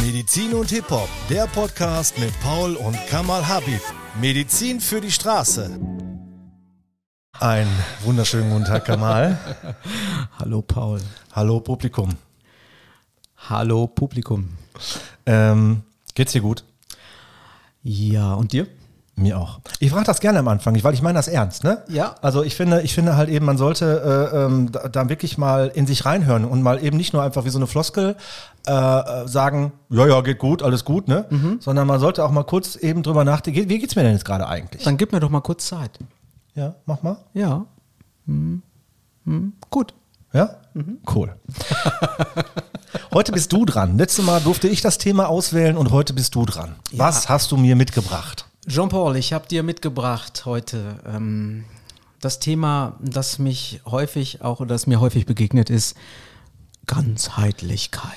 Medizin und Hip-Hop, der Podcast mit Paul und Kamal Habib. Medizin für die Straße. Ein wunderschönen guten Tag, Kamal. Hallo Paul. Hallo Publikum. Hallo Publikum. Ähm, geht's dir gut? Ja, und dir? Mir auch. Ich frage das gerne am Anfang, weil ich meine das ernst, ne? Ja. Also ich finde, ich finde halt eben, man sollte äh, ähm, da, da wirklich mal in sich reinhören und mal eben nicht nur einfach wie so eine Floskel äh, äh, sagen, ja, ja, geht gut, alles gut, ne? Sondern man sollte auch mal kurz eben drüber nachdenken, wie geht's mir denn jetzt gerade eigentlich? Dann gib mir doch mal kurz Zeit. Ja, mach mal. Ja. Hm. Hm. Gut. Ja? Cool. heute bist du dran. Letztes Mal durfte ich das Thema auswählen und heute bist du dran. Was hast du mir mitgebracht? Jean-Paul, ich habe dir mitgebracht heute ähm, das Thema, das mich häufig auch oder das mir häufig begegnet ist, Ganzheitlichkeit.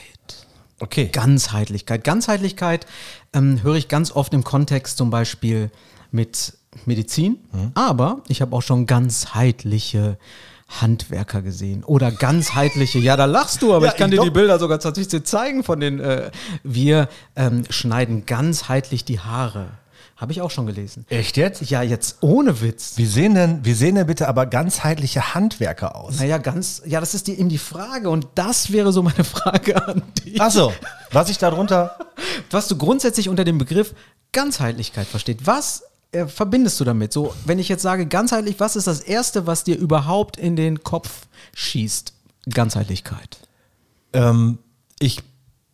Okay. Ganzheitlichkeit. Ganzheitlichkeit ähm, höre ich ganz oft im Kontext zum Beispiel mit Medizin, aber ich habe auch schon ganzheitliche Handwerker gesehen oder ganzheitliche, ja, da lachst du, aber Ja, ich kann ich dir die glaub- Bilder sogar tatsächlich zeigen von den, äh, wir ähm, schneiden ganzheitlich die Haare. Habe ich auch schon gelesen. Echt jetzt? Ja, jetzt ohne Witz. Wie sehen denn, wie sehen denn bitte aber ganzheitliche Handwerker aus? Naja, ganz, ja, das ist die, eben die Frage und das wäre so meine Frage an dich. Achso, was ich darunter. was du grundsätzlich unter dem Begriff Ganzheitlichkeit versteht. Was äh, verbindest du damit? So, wenn ich jetzt sage ganzheitlich, was ist das Erste, was dir überhaupt in den Kopf schießt? Ganzheitlichkeit. Ähm, ich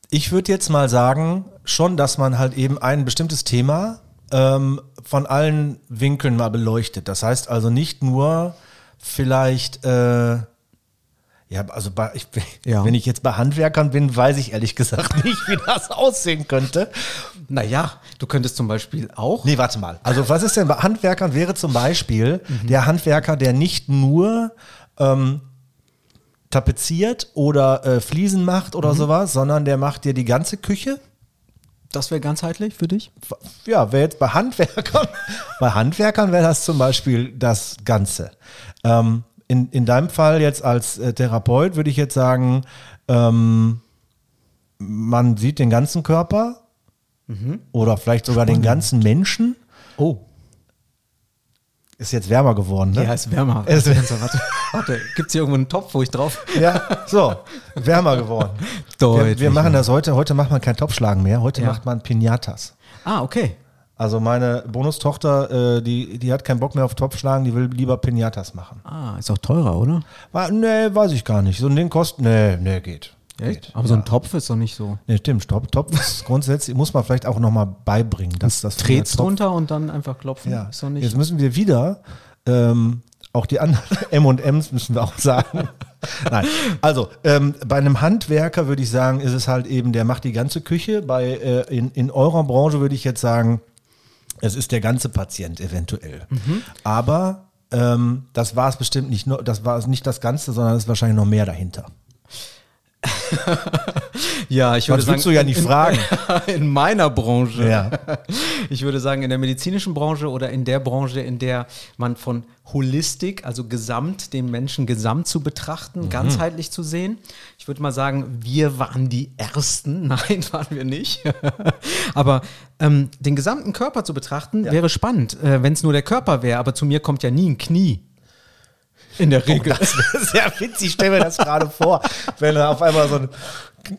ich würde jetzt mal sagen, schon, dass man halt eben ein bestimmtes Thema ähm, von allen Winkeln mal beleuchtet. Das heißt also nicht nur vielleicht, äh, ja, also bei, ich, Ja. wenn ich jetzt bei Handwerkern bin, weiß ich ehrlich gesagt nicht, wie das aussehen könnte. Naja, du könntest zum Beispiel auch. Nee, warte mal. Also was ist denn bei Handwerkern wäre zum Beispiel der Handwerker, der nicht nur ähm, tapeziert oder äh, Fliesen macht oder sowas, sondern der macht dir die ganze Küche. Das wäre ganzheitlich für dich? Ja, wäre jetzt bei Handwerkern, bei Handwerkern wäre das zum Beispiel das Ganze. Ähm, in, in deinem Fall jetzt als äh, Therapeut würde ich jetzt sagen, ähm, man sieht den ganzen Körper oder vielleicht sogar den ganzen Menschen. Oh. Ist jetzt wärmer geworden, ne? Ja, ist wärmer. Es ist- Also, warte, warte. gibt es hier irgendwo einen Topf, wo ich drauf. Ja, so, wärmer geworden. Wir, Deutlich wir machen das heute, heute macht man kein Topfschlagen mehr, heute Ja. macht man Pinatas. Ah, okay. Also meine Bonustochter, äh, die, die hat keinen Bock mehr auf Topfschlagen, die will lieber Pinatas machen. Ah, ist auch teurer, oder? War, nee, weiß ich gar nicht. So ein Ding kostet, nee, nee, geht. Geht. Aber so ein Topf ist doch nicht so. Nee, stimmt, Top, Topf ist grundsätzlich, muss man vielleicht auch nochmal beibringen. Dass das Drehst Topf- drunter und dann einfach klopfen. Ja, Ist doch nicht. jetzt müssen wir wieder, ähm, auch die anderen M&Ms müssen wir auch sagen. Nein, also ähm, bei einem Handwerker würde ich sagen, ist es halt eben, der macht die ganze Küche. Bei äh, in, in eurer Branche würde ich jetzt sagen, es ist der ganze Patient eventuell. Mhm. Aber ähm, das war es bestimmt nicht das war es nicht das Ganze, sondern es ist wahrscheinlich noch mehr dahinter. Ja, ich würde Sonst sagen. würdest du ja nicht in, fragen. In meiner Branche. Ja. Ich würde sagen, in der medizinischen Branche oder in der Branche, in der man von Holistik, also gesamt, den Menschen gesamt zu betrachten, Mhm. ganzheitlich zu sehen. Ich würde mal sagen, wir waren die Ersten. Nein, waren wir nicht. aber ähm, den gesamten Körper zu betrachten, wäre spannend, äh, wenn es nur der Körper wäre. Aber zu mir kommt ja nie ein Knie. In der Regel. Das wäre sehr witzig, ich stelle mir das gerade vor, wenn er auf einmal so ein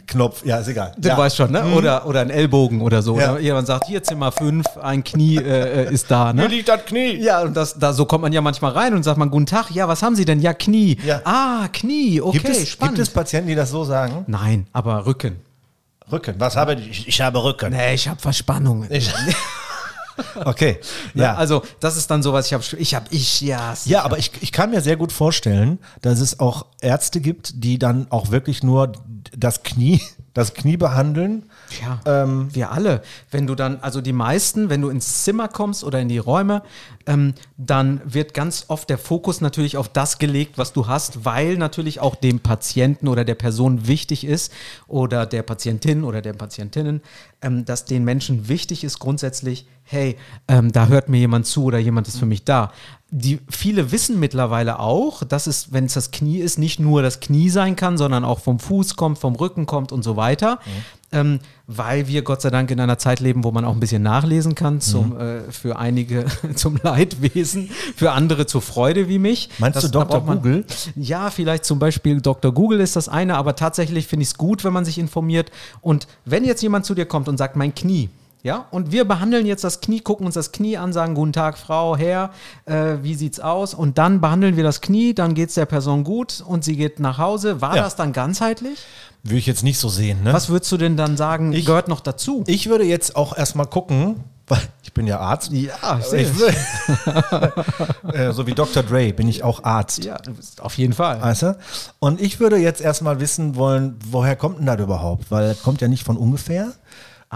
Knopf, ja, ist egal. Du ja. weißt schon, ne? Oder, oder ein Ellbogen oder so. Ja. Oder jemand sagt, hier Zimmer 5, ein Knie äh, äh, ist da, ne? liegt das Knie. Ja, und das, da, so kommt man ja manchmal rein und sagt man, guten Tag, ja, was haben Sie denn? Ja, Knie. Ja. Ah, Knie, okay, Gibt, es, spannend. gibt es Patienten, die das so sagen? Nein, aber Rücken. Rücken. Was habe ich? Ich habe Rücken. Nee, ich habe Verspannungen. Okay. Ja. Ja. Also, das ist dann sowas, ich habe, ich habe, ich, ja. ja, aber ich, ich kann mir sehr gut vorstellen, dass es auch Ärzte gibt, die dann auch wirklich nur das Knie, das Knie behandeln. Ja, Ähm, wir alle. Wenn du dann, also die meisten, wenn du ins Zimmer kommst oder in die Räume, ähm, dann wird ganz oft der Fokus natürlich auf das gelegt, was du hast, weil natürlich auch dem Patienten oder der Person wichtig ist oder der Patientin oder der Patientinnen, ähm, dass den Menschen wichtig ist grundsätzlich, hey, ähm, da hört mir jemand zu oder jemand ist für mich da. Die, viele wissen mittlerweile auch, dass es, wenn es das Knie ist, nicht nur das Knie sein kann, sondern auch vom Fuß kommt, vom Rücken kommt und so weiter. Ähm, weil wir Gott sei Dank in einer Zeit leben, wo man auch ein bisschen nachlesen kann, zum, Mhm. äh, für einige zum Leidwesen, für andere zur Freude wie mich. Meinst Das- du Dr. man- Google? Ja, vielleicht zum Beispiel Dr. Google ist das eine, aber tatsächlich finde ich es gut, wenn man sich informiert. Und wenn jetzt jemand zu dir kommt und sagt, mein Knie, ja, und wir behandeln jetzt das Knie, gucken uns das Knie an, sagen, guten Tag, Frau, Herr, äh, wie sieht's aus? Und dann behandeln wir das Knie, dann geht es der Person gut und sie geht nach Hause. War Ja. das dann ganzheitlich? Würde ich jetzt nicht so sehen. Ne? Was würdest du denn dann sagen, Ich- gehört noch dazu? Ich würde jetzt auch erstmal gucken, weil ich bin ja Arzt. Ja, ich sehe äh, so wie Dr. Dre bin ich auch Arzt. Ja, du bist auf jeden Fall. Weißt du? Und ich würde jetzt erstmal wissen wollen, woher kommt denn das überhaupt? Weil das kommt ja nicht von ungefähr.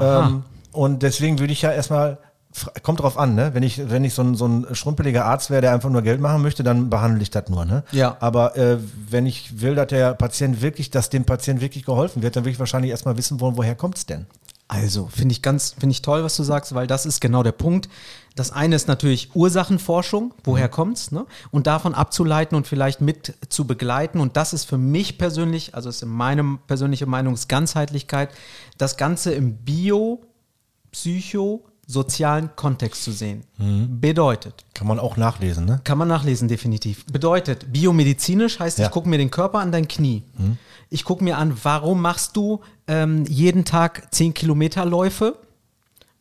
Ähm, und deswegen würde ich ja erstmal, kommt drauf an, ne? Wenn ich, wenn ich so ein, so ein schrumpeliger Arzt wäre, der einfach nur Geld machen möchte, dann behandle ich das nur, ne? Ja. Aber äh, wenn ich will, dass der Patient wirklich, dass dem Patient wirklich geholfen wird, dann will ich wahrscheinlich erstmal wissen wollen, woher kommt es denn? Also, finde ich ganz, finde ich toll, was du sagst, weil das ist genau der Punkt. Das eine ist natürlich Ursachenforschung, woher kommt's, ne? Und davon abzuleiten und vielleicht mit zu begleiten. Und das ist für mich persönlich, also ist in meinem persönliche Meinung, ist Ganzheitlichkeit, das Ganze im Bio, Psycho, sozialen Kontext zu sehen. Bedeutet, Kann man auch nachlesen, ne? kann man nachlesen, definitiv. Bedeutet, biomedizinisch heißt, Ja. ich gucke mir den Körper an dein Knie. Ich gucke mir an, warum machst du ähm, jeden Tag 10 Kilometer Läufe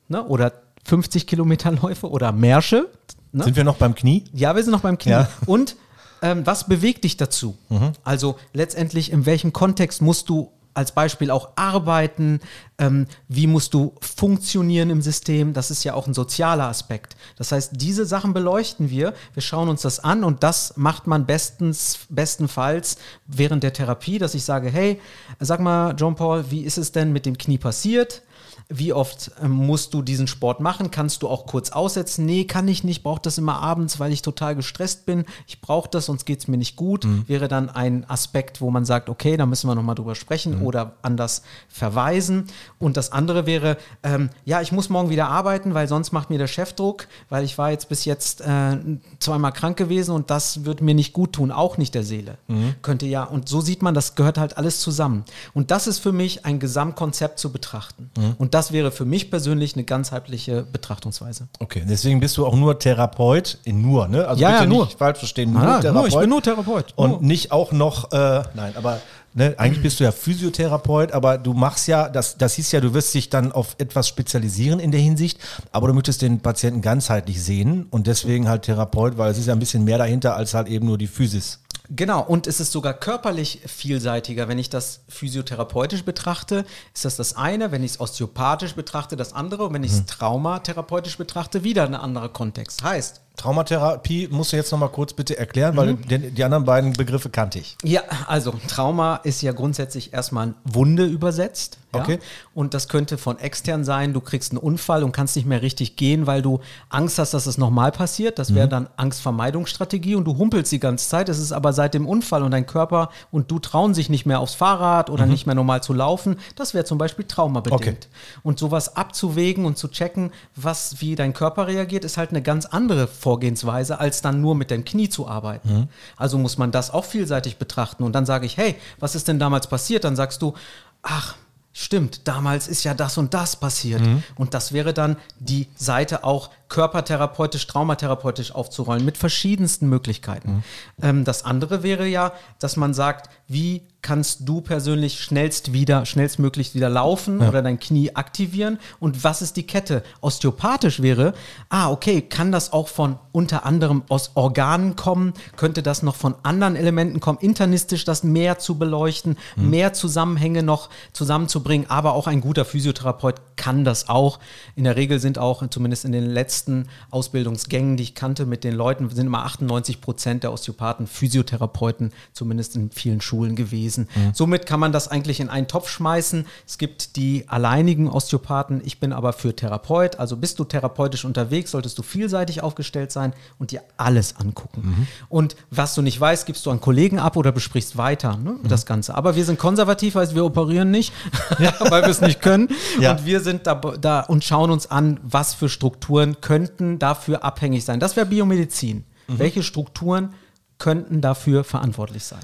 ne? oder 50 Kilometer Läufe oder Märsche. Ne? Sind wir noch beim Knie? Ja, wir sind noch beim Knie. Ja. Und ähm, was bewegt dich dazu? Also letztendlich, in welchem Kontext musst du als Beispiel auch arbeiten? Ähm, wie musst du funktionieren im System? Das ist ja auch ein sozialer Aspekt. Das heißt, diese Sachen beleuchten wir. Wir schauen uns das an und das macht man bestens, bestenfalls während der Therapie, dass ich sage, hey, sag mal, John Paul, wie ist es denn mit dem Knie passiert? Wie oft ähm, musst du diesen Sport machen? Kannst du auch kurz aussetzen? Nee, kann ich nicht. Brauche das immer abends, weil ich total gestresst bin. Ich brauche das, sonst geht es mir nicht gut. Wäre dann ein Aspekt, wo man sagt, okay, da müssen wir nochmal drüber sprechen oder anders verweisen. Und das andere wäre, ähm, ja, ich muss morgen wieder arbeiten, weil sonst macht mir der Chef Druck, weil ich war jetzt bis jetzt äh, zweimal krank gewesen und das wird mir nicht gut tun, auch nicht der Seele. Könnte ja, und so sieht man, das gehört halt alles zusammen. Und das ist für mich ein Gesamtkonzept zu betrachten. Und das wäre für mich persönlich eine ganzheitliche Betrachtungsweise. Okay, deswegen bist du auch nur Therapeut, in nur, ne? Also Ja, bitte ja, nur. nicht falsch verstehen, Ah, nur nur, ich bin nur Therapeut. Und Nur. nicht auch noch, äh, nein, aber ne, eigentlich bist du ja Physiotherapeut, aber du machst ja, das, das hieß ja, du wirst dich dann auf etwas spezialisieren in der Hinsicht, aber du möchtest den Patienten ganzheitlich sehen und deswegen halt Therapeut, weil es ist ja ein bisschen mehr dahinter als halt eben nur die Physis. Genau, und es ist sogar körperlich vielseitiger. Wenn ich das physiotherapeutisch betrachte, ist das das eine. Wenn ich es osteopathisch betrachte, das andere. Und wenn ich es traumatherapeutisch betrachte, wieder ein anderer Kontext. Heißt, Traumatherapie musst du jetzt nochmal kurz bitte erklären, weil Mhm. die, die anderen beiden Begriffe kannte ich. Ja, also Trauma ist ja grundsätzlich erstmal Wunde übersetzt. Ja? Okay. Und das könnte von extern sein, du kriegst einen Unfall und kannst nicht mehr richtig gehen, weil du Angst hast, dass es nochmal passiert. Das wäre dann Angstvermeidungsstrategie und du humpelst die ganze Zeit. Es ist aber seit dem Unfall und dein Körper und du trauen sich nicht mehr aufs Fahrrad oder nicht mehr normal zu laufen. Das wäre zum Beispiel traumabedingt. Okay. Und sowas abzuwägen und zu checken, was, wie dein Körper reagiert, ist halt eine ganz andere Vorgehensweise, als dann nur mit dem Knie zu arbeiten. Also muss man das auch vielseitig betrachten. Und dann sage ich, hey, was ist denn damals passiert? Dann sagst du, ach, stimmt, damals ist ja das und das passiert. Und das wäre dann die Seite auch körpertherapeutisch, traumatherapeutisch aufzurollen mit verschiedensten Möglichkeiten. Ähm, das andere wäre ja, dass man sagt, wie kannst du persönlich schnellst wieder, schnellstmöglich wieder laufen oder dein Knie aktivieren und was ist die Kette? Osteopathisch wäre, ah, okay, kann das auch von unter anderem aus Organen kommen? Könnte das noch von anderen Elementen kommen? Internistisch das mehr zu beleuchten, mehr Zusammenhänge noch zusammenzubringen, aber auch ein guter Physiotherapeut kann das auch. In der Regel sind auch, zumindest in den letzten Ausbildungsgängen, die ich kannte mit den Leuten, sind immer 98 Prozent der Osteopathen Physiotherapeuten, zumindest in vielen Schulen gewesen. Somit kann man das eigentlich in einen Topf schmeißen. Es gibt die alleinigen Osteopathen. Ich bin aber für Therapeut. Also bist du therapeutisch unterwegs, solltest du vielseitig aufgestellt sein und dir alles angucken. Und was du nicht weißt, gibst du an Kollegen ab oder besprichst weiter ne, das Ganze. Aber wir sind konservativ, also wir operieren nicht, weil wir es nicht können. Ja. Und wir sind da, da und schauen uns an, was für Strukturen könnten dafür abhängig sein. Das wäre Biomedizin. Welche Strukturen könnten dafür verantwortlich sein?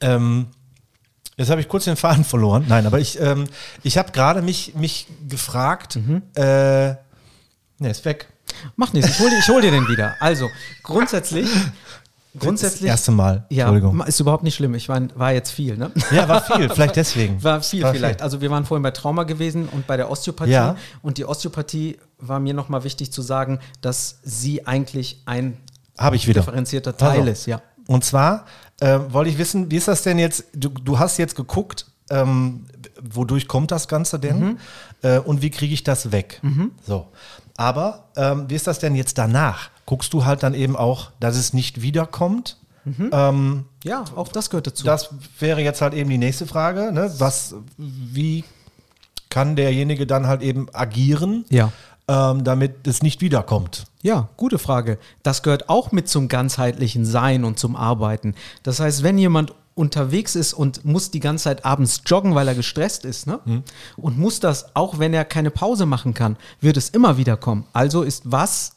Ähm, Jetzt habe ich kurz den Faden verloren. Nein, aber ich, ähm, ich habe gerade mich, mich gefragt, Mhm. äh, ne, ist weg. Mach nichts, ich hol, dir- ich hol dir den wieder. Also, grundsätzlich, Das grundsätzlich. erste Mal. Ja, Entschuldigung. ist überhaupt nicht schlimm. Ich war, war jetzt viel, ne? Ja, war viel, vielleicht deswegen. War viel vielleicht. Also wir waren vorhin bei Trauma gewesen und bei der Osteopathie. Ja. Und die Osteopathie war mir nochmal wichtig zu sagen, dass sie eigentlich ein ich wieder. differenzierter Teil Also, ist, ja. Und zwar äh, wollte ich wissen, wie ist das denn jetzt? Du, du hast jetzt geguckt, ähm, wodurch kommt das Ganze denn? Mhm. Äh, und wie kriege ich das weg? So. Aber ähm, wie ist das denn jetzt danach? Guckst du halt dann eben auch, dass es nicht wiederkommt? Mhm. Ähm, Ja, auch das gehört dazu. das wäre jetzt halt eben die nächste Frage. Ne? Was, wie kann derjenige dann halt eben agieren, Ja. ähm, damit es nicht wiederkommt? Ja, gute Frage. Das gehört auch mit zum ganzheitlichen Sein und zum Arbeiten. Das heißt, wenn jemand unterwegs ist und muss die ganze Zeit abends joggen, weil er gestresst ist, ne? Und muss das, auch wenn er keine Pause machen kann, wird es immer wieder kommen. Also ist was,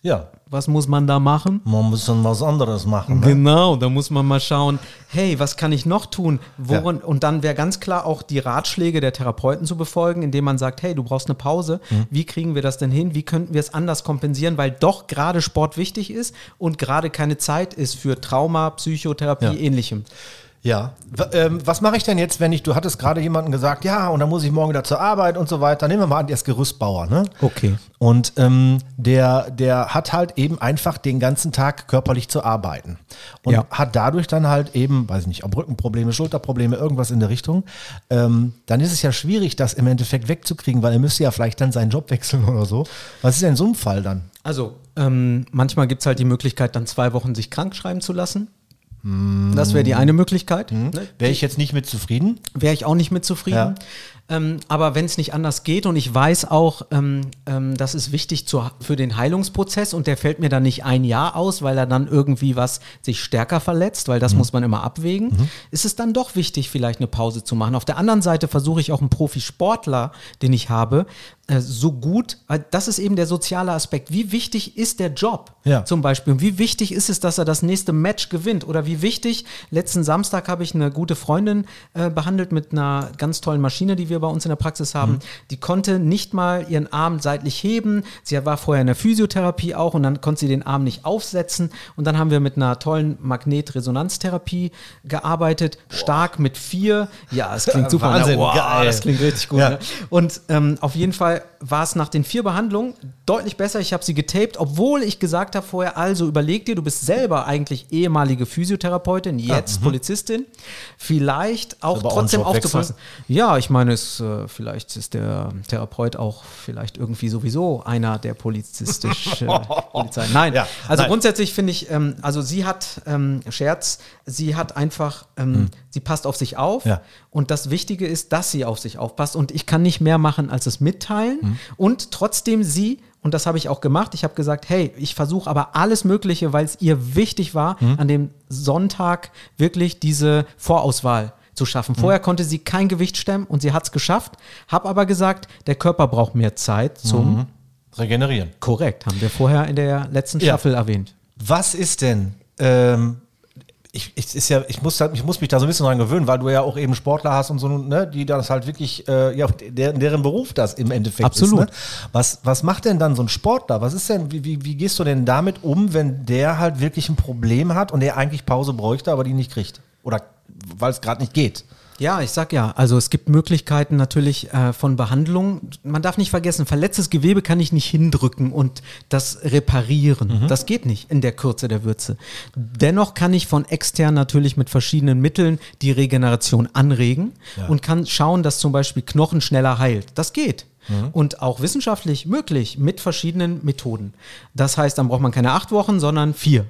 Ja, was muss man da machen? man muss dann was anderes machen. Ne? Genau, da muss man mal schauen, hey, was kann ich noch tun? Woran, Und dann wäre ganz klar auch die Ratschläge der Therapeuten zu befolgen, indem man sagt, hey, du brauchst eine Pause. Wie kriegen wir das denn hin? Wie könnten wir es anders kompensieren? Weil doch gerade Sport wichtig ist und gerade keine Zeit ist für Trauma, Psychotherapie, Ja. ähnlichem. Ja, W ähm, was mache ich denn jetzt, wenn ich, du hattest gerade jemanden gesagt, ja, und dann muss ich morgen wieder zur Arbeit und so weiter. Nehmen wir mal an, der ist Gerüstbauer, ne? Okay. Und ähm, der, der hat halt eben einfach den ganzen Tag körperlich zu arbeiten. Und Ja. hat dadurch dann halt eben, weiß ich nicht, ob Rückenprobleme, Schulterprobleme, irgendwas in der Richtung. Ähm, dann ist es ja schwierig, das im Endeffekt wegzukriegen, weil er müsste ja vielleicht dann seinen Job wechseln oder so. Was ist denn so einem Fall dann? Also, ähm, manchmal gibt es halt die Möglichkeit, dann zwei Wochen sich krank schreiben zu lassen. Das wäre die eine Möglichkeit. Ne? Wäre ich jetzt nicht mit zufrieden? wäre ich auch nicht mit zufrieden. Ja. Ähm, aber wenn es nicht anders geht und ich weiß auch, ähm, ähm, das ist wichtig zur, für den Heilungsprozess und der fällt mir dann nicht ein Jahr aus, weil er dann irgendwie was sich stärker verletzt, weil das muss man immer abwägen, ist es dann doch wichtig, vielleicht eine Pause zu machen. Auf der anderen Seite versuche ich auch einen Profisportler, den ich habe, äh, so gut, weil das ist eben der soziale Aspekt. Wie wichtig ist der Job Ja. zum Beispiel? Und wie wichtig ist es, dass er das nächste Match gewinnt? Oder wie wichtig, letzten Samstag habe ich eine gute Freundin äh, behandelt mit einer ganz tollen Maschine, die wir bei uns in der Praxis haben. Mhm. Die konnte nicht mal ihren Arm seitlich heben. Sie war vorher in der Physiotherapie auch und dann konnte sie den Arm nicht aufsetzen. Und dann haben wir mit einer tollen Magnetresonanztherapie gearbeitet, stark mit vier. Ja, es klingt super. Wahnsinn, ne? wow, geil. Das klingt richtig gut. Ja. Ne? Und ähm, auf jeden Fall war es nach den vier Behandlungen deutlich besser. Ich habe sie getaped, obwohl ich gesagt habe vorher, also überleg dir, du bist selber eigentlich ehemalige Physiotherapeutin, jetzt Polizistin. Vielleicht auch mhm. aber auch ein trotzdem Jobwechsel. aufzupassen. Ja, ich meine, es, äh, vielleicht ist der Therapeut auch vielleicht irgendwie sowieso einer der polizistisch äh, Polizei. Nein, Ja, also nein. grundsätzlich finde ich, ähm, also sie hat, ähm, Scherz, sie hat einfach, ähm, sie passt auf sich auf Hm. Ja. und das Wichtige ist, dass sie auf sich aufpasst und ich kann nicht mehr machen, als es mitteilen Hm. und trotzdem sie, und das habe ich auch gemacht, ich habe gesagt, hey, ich versuche aber alles Mögliche, weil es ihr wichtig war, Hm. an dem Sonntag wirklich diese Vorauswahl zu schaffen. Hm. Vorher konnte sie kein Gewicht stemmen und sie hat es geschafft, habe aber gesagt, der Körper braucht mehr Zeit zum Regenerieren. Korrekt, haben wir vorher in der letzten Ja. Staffel erwähnt. Was ist denn? Ähm, ich, ich, ist ja, ich, muss, ich muss mich da so ein bisschen dran gewöhnen, weil du ja auch eben Sportler hast und so, ne, die das halt wirklich, äh, ja, der, deren Beruf das im Endeffekt Absolut. ist. Ne? Was, was macht denn dann so ein Sportler? Was ist denn, wie, wie, wie gehst du denn damit um, wenn der halt wirklich ein Problem hat und der eigentlich Pause bräuchte, aber die nicht kriegt? Oder weil es gerade nicht geht? Ja, ich sag ja, also es gibt Möglichkeiten natürlich äh, von Behandlung. Man darf nicht vergessen, verletztes Gewebe kann ich nicht hindrücken und das reparieren. Das geht nicht in der Kürze der Würze. Dennoch kann ich von extern natürlich mit verschiedenen Mitteln die Regeneration anregen und kann schauen, dass zum Beispiel Knochen schneller heilt. Das geht. Und auch wissenschaftlich möglich mit verschiedenen Methoden. Das heißt, dann braucht man keine acht Wochen, sondern vier.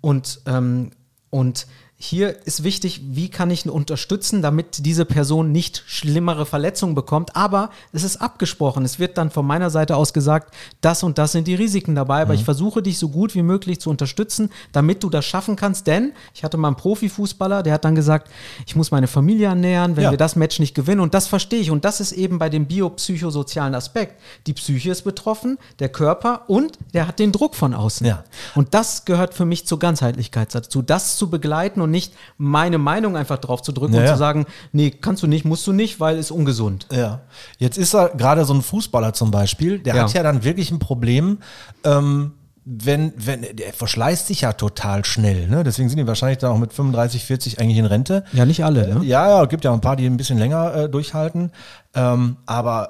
Und, ähm, und hier ist wichtig, wie kann ich ihn unterstützen, damit diese Person nicht schlimmere Verletzungen bekommt. Aber es ist abgesprochen. Es wird dann von meiner Seite aus gesagt, das und das sind die Risiken dabei. Aber ich versuche dich so gut wie möglich zu unterstützen, damit du das schaffen kannst. Denn ich hatte mal einen Profifußballer, der hat dann gesagt, ich muss meine Familie ernähren, wenn Ja. wir das Match nicht gewinnen. Und das verstehe ich. Und das ist eben bei dem biopsychosozialen Aspekt. Die Psyche ist betroffen, der Körper und der hat den Druck von außen. Ja. Und das gehört für mich zur Ganzheitlichkeit dazu, das zu begleiten und nicht meine Meinung einfach drauf zu drücken Ja, und ja. zu sagen, nee, kannst du nicht, musst du nicht, weil ist ungesund. Ja. Jetzt ist er gerade so ein Fußballer zum Beispiel, der hat ja dann wirklich ein Problem, ähm, wenn, wenn, der verschleißt sich ja total schnell, ne? Deswegen sind die wahrscheinlich dann auch mit 35, 40 eigentlich in Rente. Ja, nicht alle, ne? Ja, ja, gibt ja ein paar, die ein bisschen länger äh, durchhalten. Ähm, aber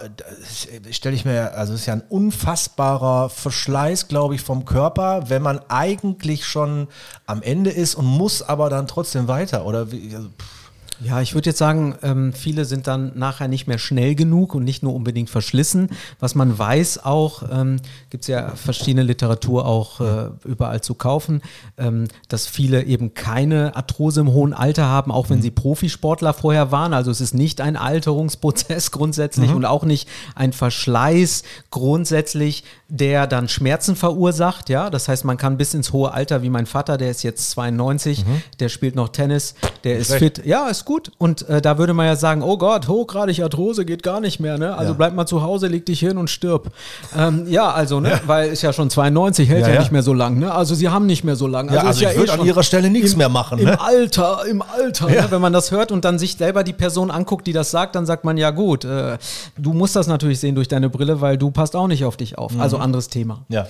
stelle ich mir, also es ist ja ein unfassbarer Verschleiß, glaube ich, vom Körper, wenn man eigentlich schon am Ende ist und muss aber dann trotzdem weiter. Oder wie, also, pff, Ja, ich würde jetzt sagen, ähm, viele sind dann nachher nicht mehr schnell genug und nicht nur unbedingt verschlissen. Was man weiß auch, ähm, gibt es ja verschiedene Literatur auch äh, überall zu kaufen, ähm, dass viele eben keine Arthrose im hohen Alter haben, auch wenn sie Profisportler vorher waren. Also es ist nicht ein Alterungsprozess grundsätzlich und auch nicht ein Verschleiß grundsätzlich, der dann Schmerzen verursacht. Ja, das heißt, man kann bis ins hohe Alter, wie mein Vater, der ist jetzt 92, der spielt noch Tennis, der ist fit. Ja, ist gut. Und äh, da würde man ja sagen, oh Gott, hochgradig Arthrose geht gar nicht mehr. Ne? Also Ja. bleib mal zu Hause, leg dich hin und stirb. Ähm, ja, also, ne? weil ist ja schon 92, hält Ja, ja, ja. nicht mehr so lang. Ne? Also sie haben nicht mehr so lang. Ja, also ist ich eh würde an schon ihrer Stelle nichts im- mehr machen, Im ne? Alter, im Alter. Ja. Ne? Wenn man das hört und dann sich selber die Person anguckt, die das sagt, dann sagt man, ja gut, äh, du musst das natürlich sehen durch deine Brille, weil du passt auch nicht auf dich auf. Also Mhm. anderes Thema. ja.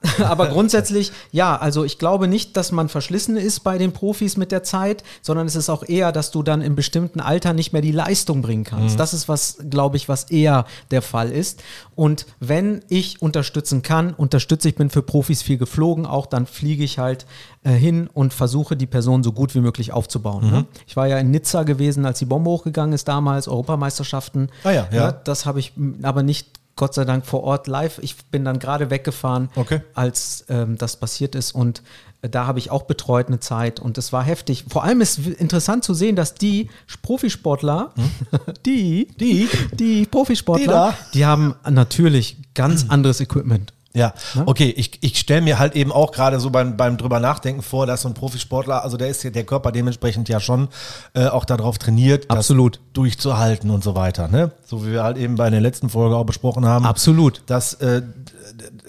Aber grundsätzlich, ja, also ich glaube nicht, dass man verschlissen ist bei den Profis mit der Zeit, sondern es ist auch eher, dass du dann im bestimmten Alter nicht mehr die Leistung bringen kannst. Das ist was, glaube ich, was eher der Fall ist. Und wenn ich unterstützen kann, unterstütze ich, bin für Profis viel geflogen, auch dann fliege ich halt äh, hin und versuche die Person so gut wie möglich aufzubauen. Ne? Ich war ja in Nizza gewesen, als die Bombe hochgegangen ist damals, Europameisterschaften. Ah ja, ja. Ne? Das habe ich aber nicht Gott sei Dank vor Ort live. Ich bin dann gerade weggefahren, Okay. als ähm, das passiert ist. Und äh, da habe ich auch betreut eine Zeit und es war heftig. Vor allem ist interessant zu sehen, dass die Profisportler, die, Die? die Profisportler, Die die haben natürlich ganz anderes Equipment. Ja, okay, ich, ich stelle mir halt eben auch gerade so beim, beim drüber nachdenken vor, dass so ein Profisportler, also der ist ja der Körper dementsprechend ja schon äh, auch darauf trainiert, Absolut. das durchzuhalten und so weiter. Ne? So wie wir halt eben bei der letzten Folge auch besprochen haben. Absolut. Dass äh,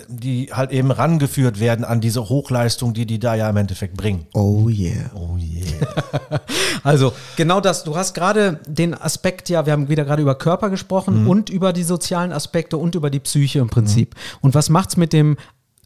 die halt eben rangeführt werden an diese Hochleistung, die die da ja im Endeffekt bringen. Oh yeah. Oh yeah. Also genau das. Du hast gerade den Aspekt, ja, wir haben wieder gerade über Körper gesprochen und über die sozialen Aspekte und über die Psyche im Prinzip. Und was macht's mit dem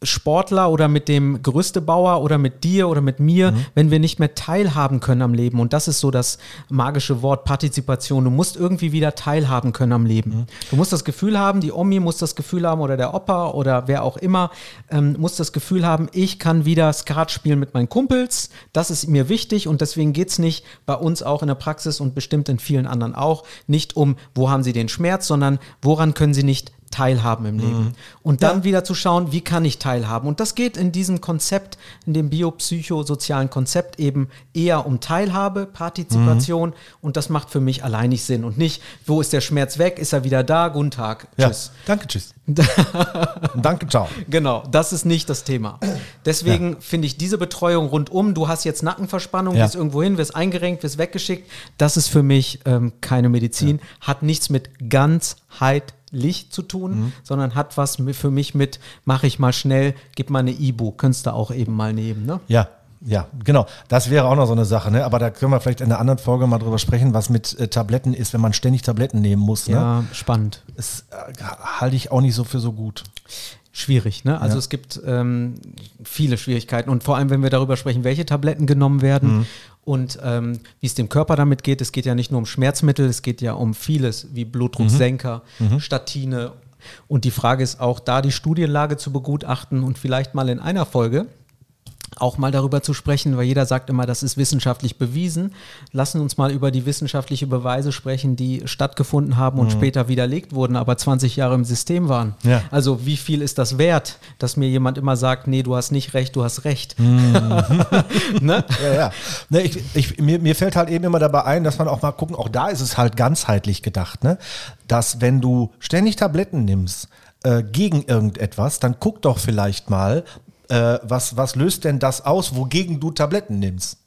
Sportler oder mit dem Gerüstebauer oder mit dir oder mit mir, wenn wir nicht mehr teilhaben können am Leben. Und das ist so das magische Wort Partizipation. Du musst irgendwie wieder teilhaben können am Leben. Du musst das Gefühl haben, die Omi muss das Gefühl haben oder der Opa oder wer auch immer ähm, muss das Gefühl haben, ich kann wieder Skat spielen mit meinen Kumpels. Das ist mir wichtig und deswegen geht es nicht bei uns auch in der Praxis und bestimmt in vielen anderen auch nicht um, wo haben sie den Schmerz, sondern woran können sie nicht teilhaben im Leben. Und dann wieder zu schauen, wie kann ich teilhaben. Und das geht in diesem Konzept, in dem biopsychosozialen Konzept eben eher um Teilhabe, Partizipation. Und das macht für mich alleinig Sinn. Und nicht, wo ist der Schmerz weg? Ist er wieder da? Guten Tag. Ja, Tschüss. danke, tschüss. danke, ciao. Genau, das ist nicht das Thema. Deswegen finde ich diese Betreuung rundum, du hast jetzt Nackenverspannung, Ja. gehst irgendwo hin, wirst eingerenkt, wirst weggeschickt, das ist für mich ähm, keine Medizin, hat nichts mit ganzheitlich zu tun, Mhm. sondern hat was für mich mit, mache ich mal schnell, gib mal eine Ibu, könntest du auch eben mal nehmen, ne? Ja, ja, genau. Das wäre auch noch so eine Sache, ne? Aber da können wir vielleicht in einer anderen Folge mal drüber sprechen, was mit äh, Tabletten ist, wenn man ständig Tabletten nehmen muss. Ne? Ja, spannend. Das äh, halte ich auch nicht so für so gut. Schwierig, ne? Also Ja. es gibt ähm, viele Schwierigkeiten und vor allem, wenn wir darüber sprechen, welche Tabletten genommen werden Mhm. und ähm, wie es dem Körper damit geht. Es geht ja nicht nur um Schmerzmittel, es geht ja um vieles wie Blutdrucksenker, Mhm. Statine. Und die Frage ist auch, da die Studienlage zu begutachten und vielleicht mal in einer Folge auch mal darüber zu sprechen, weil jeder sagt immer, das ist wissenschaftlich bewiesen. Lassen uns mal über die wissenschaftliche Beweise sprechen, die stattgefunden haben und später widerlegt wurden, aber 20 Jahre im System waren. Mhm. Ja. Also wie viel ist das wert, dass mir jemand immer sagt, nee, du hast nicht recht, du hast recht. Mhm. ne? Ja, ja. Ne, ich, ich, mir, mir fällt halt eben immer dabei ein, dass man auch mal gucken, auch da ist es halt ganzheitlich gedacht, ne? dass wenn du ständig Tabletten nimmst äh, gegen irgendetwas, dann guck doch vielleicht mal, äh, was, was löst denn das aus, wogegen du Tabletten nimmst?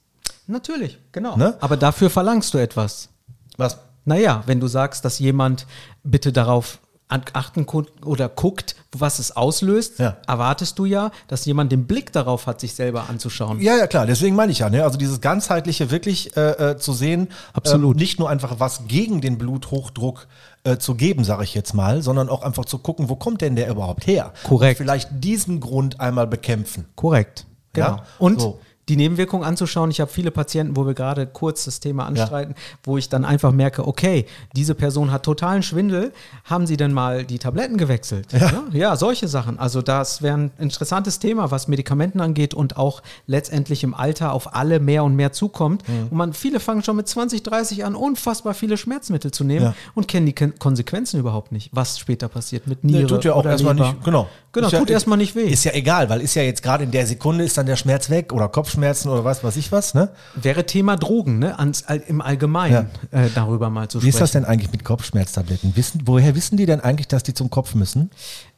Natürlich, genau. Ne? Aber dafür verlangst du etwas. Was? Naja, wenn du sagst, dass jemand bitte darauf achten oder guckt, was es auslöst, Ja. erwartest du ja, dass jemand den Blick darauf hat, sich selber anzuschauen. Ja, ja, klar. Deswegen meine ich ja, ne? also dieses ganzheitliche wirklich äh, äh, zu sehen, Absolut. Ähm, nicht nur einfach was gegen den Bluthochdruck äh, zu geben, sage ich jetzt mal, sondern auch einfach zu gucken, wo kommt denn der überhaupt her? Korrekt. Und vielleicht diesen Grund einmal bekämpfen. Korrekt. Genau. Ja? Und So. Die Nebenwirkungen anzuschauen. Ich habe viele Patienten, wo wir gerade kurz das Thema anstreiten, wo ich dann einfach merke, okay, diese Person hat totalen Schwindel. Haben Sie denn mal die Tabletten gewechselt? Ja, ja, solche Sachen. Also das wäre ein interessantes Thema, was Medikamenten angeht und auch letztendlich im Alter auf alle mehr und mehr zukommt. Mhm. Und man, viele fangen schon mit 20, 30 an, unfassbar viele Schmerzmittel zu nehmen Ja. und kennen die Kon Konsequenzen überhaupt nicht, was später passiert mit Nee, Niere tut ja auch erstmal nicht, genau. Genau, Ist ja- tut erstmal nicht weh. Ist ja egal, weil ist ja jetzt gerade in der Sekunde ist dann der Schmerz weg oder Kopfschmerzen oder was weiß ich was, ne? Wäre Thema Drogen, ne? Ans, Im Allgemeinen äh, darüber mal zu Wie ist sprechen. das denn eigentlich mit Kopfschmerztabletten? Wissen, woher wissen die denn eigentlich, dass die zum Kopf müssen?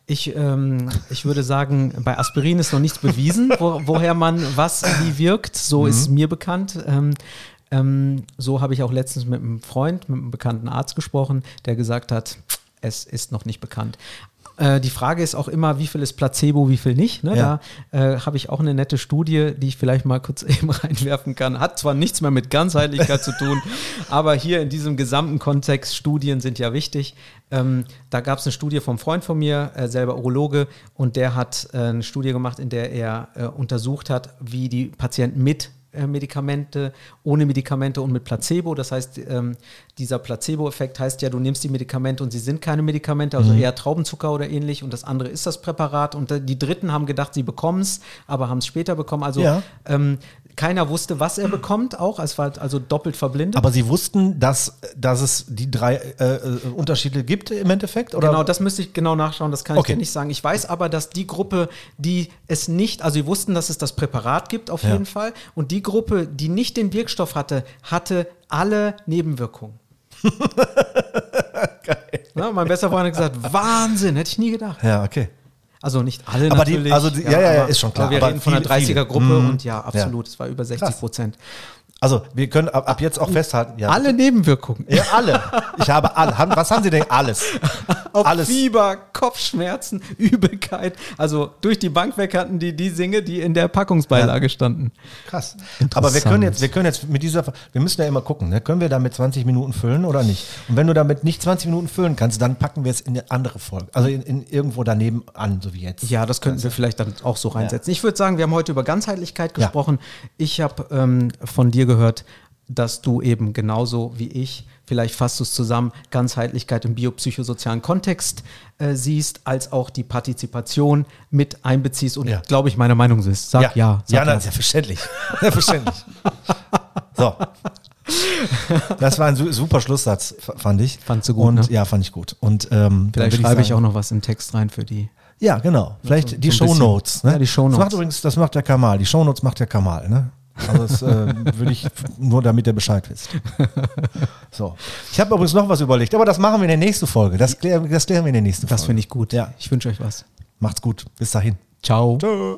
Ich, ähm, ich würde sagen, bei Aspirin ist noch nichts bewiesen, wo, woher man was wie wirkt. So ist mir bekannt. Ähm, ähm, so habe ich auch letztens mit einem Freund, mit einem bekannten Arzt gesprochen, der gesagt hat, es ist noch nicht bekannt. Äh, die Frage ist auch immer, wie viel ist Placebo, wie viel nicht. Ne? Ja. Da äh, habe ich auch eine nette Studie, die ich vielleicht mal kurz eben reinwerfen kann. Hat zwar nichts mehr mit Ganzheitlichkeit zu tun, aber hier in diesem gesamten Kontext, Studien sind ja wichtig. Ähm, da gab es eine Studie vom Freund von mir, äh, selber Urologe, und der hat äh, eine Studie gemacht, in der er äh, untersucht hat, wie die Patienten mit Medikamente, ohne Medikamente und mit Placebo. Das heißt, ähm, dieser Placebo-Effekt heißt ja, du nimmst die Medikamente und sie sind keine Medikamente, Mhm. also eher Traubenzucker oder ähnlich und das andere ist das Präparat. Und äh, die Dritten haben gedacht, sie bekommen es, aber haben es später bekommen. Also Ja. ähm, keiner wusste, was er bekommt, auch. Es war also doppelt verblindet. Aber sie wussten, dass, dass es die drei äh, äh, Unterschiede gibt im Endeffekt? Oder? Genau, das müsste ich genau nachschauen, das kann Okay. ich dir nicht sagen. Ich weiß aber, dass die Gruppe, die es nicht, also sie wussten, dass es das Präparat gibt, auf Ja. jeden Fall. Und die Gruppe, die nicht den Wirkstoff hatte, hatte alle Nebenwirkungen. Na, mein bester Freund hat gesagt, Wahnsinn, hätte ich nie gedacht. Ja, okay. Also nicht alle Aber die- natürlich. also die- ja, ja, ja, ist schon klar, Aber wir aber reden von einer viele- viele. 30er-Gruppe Mhm. und ja, absolut, es war über 60 Prozent. Also, wir können ab, ab jetzt auch festhalten. Ja. Alle Nebenwirkungen. Ja, alle. Ich habe alle. Was haben Sie denn? Alles. Auf Alles. Fieber, Kopfschmerzen, Übelkeit. Also durch die Bank weg hatten die die Dinge, die in der Packungsbeilage standen. Krass. Aber wir können jetzt, wir können jetzt mit dieser, wir müssen ja immer gucken, ne? können wir damit 20 Minuten füllen oder nicht? Und wenn du damit nicht 20 Minuten füllen kannst, dann packen wir es in eine andere Folge. Also in, in irgendwo daneben an, so wie jetzt. Ja, das könnten wir vielleicht dann auch so reinsetzen. Ich würde sagen, wir haben heute über Ganzheitlichkeit Ja. gesprochen. Ich habe ähm, von dir gehört, dass du eben genauso wie ich, vielleicht fasst du es zusammen, Ganzheitlichkeit im biopsychosozialen Kontext äh, siehst, als auch die Partizipation mit einbeziehst und, Ja. glaube ich, meine Meinung ist. Sag ja. ja, sag ja, nein, selbstverständlich. Selbstverständlich. so. Das war ein su- super Schlusssatz, fand ich. Fandst du gut, Und, ne? Ja, fand ich gut. Und ähm, Vielleicht schreibe ich, sagen- auch noch was im Text rein für die. Ja, genau. Vielleicht die so ein bisschen. Shownotes. Ne? Ja, die Shownotes. Das macht übrigens, das macht der Kamal. Die Shownotes macht der Kamal. Ne? Also das äh, würde ich nur, damit ihr Bescheid wisst. So. Ich habe übrigens noch was überlegt, aber das machen wir in der nächsten Folge. Das klären, das klären wir in der nächsten Folge. Das finde ich gut. Ja. Ich wünsche euch was. Macht's gut. Bis dahin. Ciao. Tschö.